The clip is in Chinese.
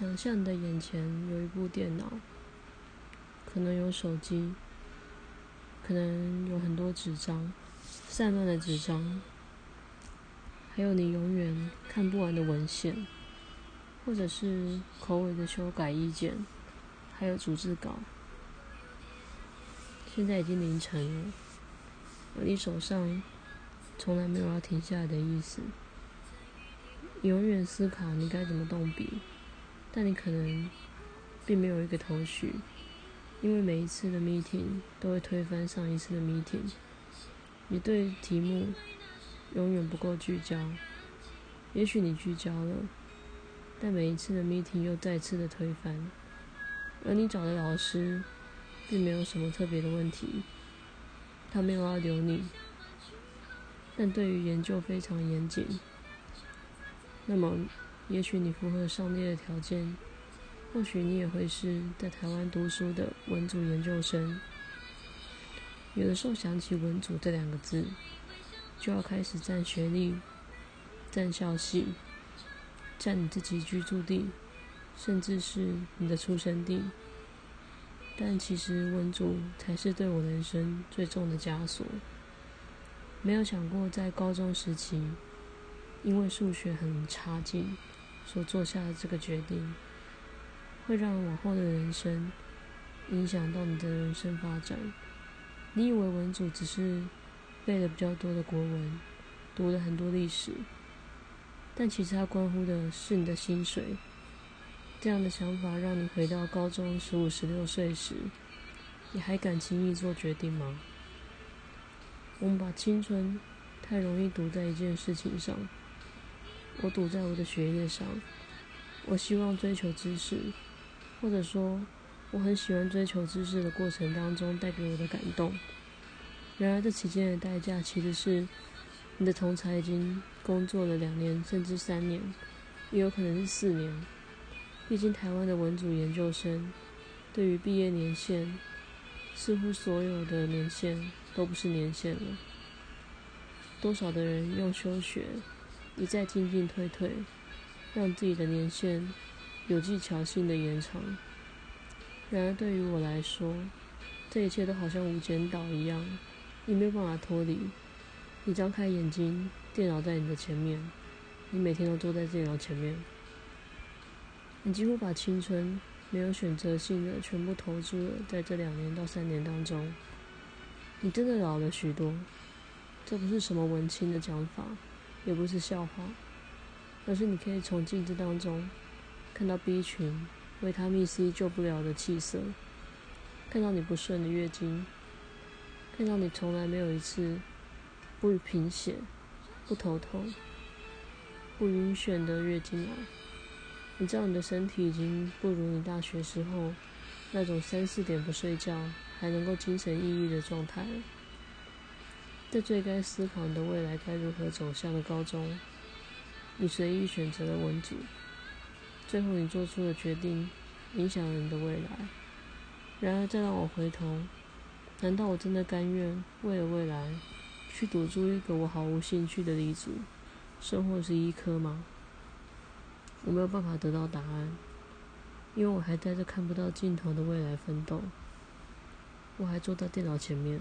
想象你的眼前有一部电脑，可能有手机，可能有很多纸张，散乱的纸张，还有你永远看不完的文献，或者是口尾的修改意见，还有组织稿。现在已经凌晨了，而你手上从来没有要停下来的意思，永远思考你该怎么动笔。但你可能并没有一个头绪，因为每一次的 meeting 都会推翻上一次的 meeting。你对题目永远不够聚焦，也许你聚焦了，但每一次的 meeting 又再次的推翻。而你找的老师并没有什么特别的问题，他没有要留你，但对于研究非常严谨。那么。也许你符合上列的条件，或许你也会是在台湾读书的文组研究生。有的时候想起文组这两个字，就要开始占学历、占校系、占你自己居住地，甚至是你的出生地。但其实文组才是对我人生最重的枷锁。没有想过在高中时期，因为数学很差劲。所做下的这个决定，会让往后的人生影响到你的人生发展。你以为文组只是背了比较多的国文，读了很多历史，但其实它关乎的是你的薪水。这样的想法让你回到高中十五、十六岁时，你还敢轻易做决定吗？我们把青春太容易赌在一件事情上。我赌在我的学业上，我希望追求知识，或者说我很喜欢追求知识的过程当中带给我的感动。然而这期间的代价其实是你的同才已经工作了两年甚至三年，也有可能是四年。毕竟台湾的文组研究生对于毕业年限，似乎所有的年限都不是年限了。多少的人用休学。一再进进退退，让自己的年限有技巧性的延长。然而对于我来说，这一切都好像无间岛一样，你没有办法脱离。你张开眼睛，电脑在你的前面，你每天都坐在电脑前面，你几乎把青春没有选择性的全部投注了在这两年到三年当中。你真的老了许多，这不是什么文青的讲法。也不是笑话，而是你可以从镜子当中看到 B 群维他命 C 救不了的气色，看到你不顺的月经，看到你从来没有一次不贫血、不头痛、不晕眩的月经来。你知道你的身体已经不如你大学时候那种三四点不睡觉还能够精神奕奕的状态了。在最该思考你的未来该如何走向的高中，你随意选择了文组，最后你做出的决定影响了你的未来。然而再让我回头，难道我真的甘愿为了未来去赌注一个我毫无兴趣的离组，生活是医科吗？我没有办法得到答案，因为我还在这看不到尽头的未来奋斗，我还坐在电脑前面。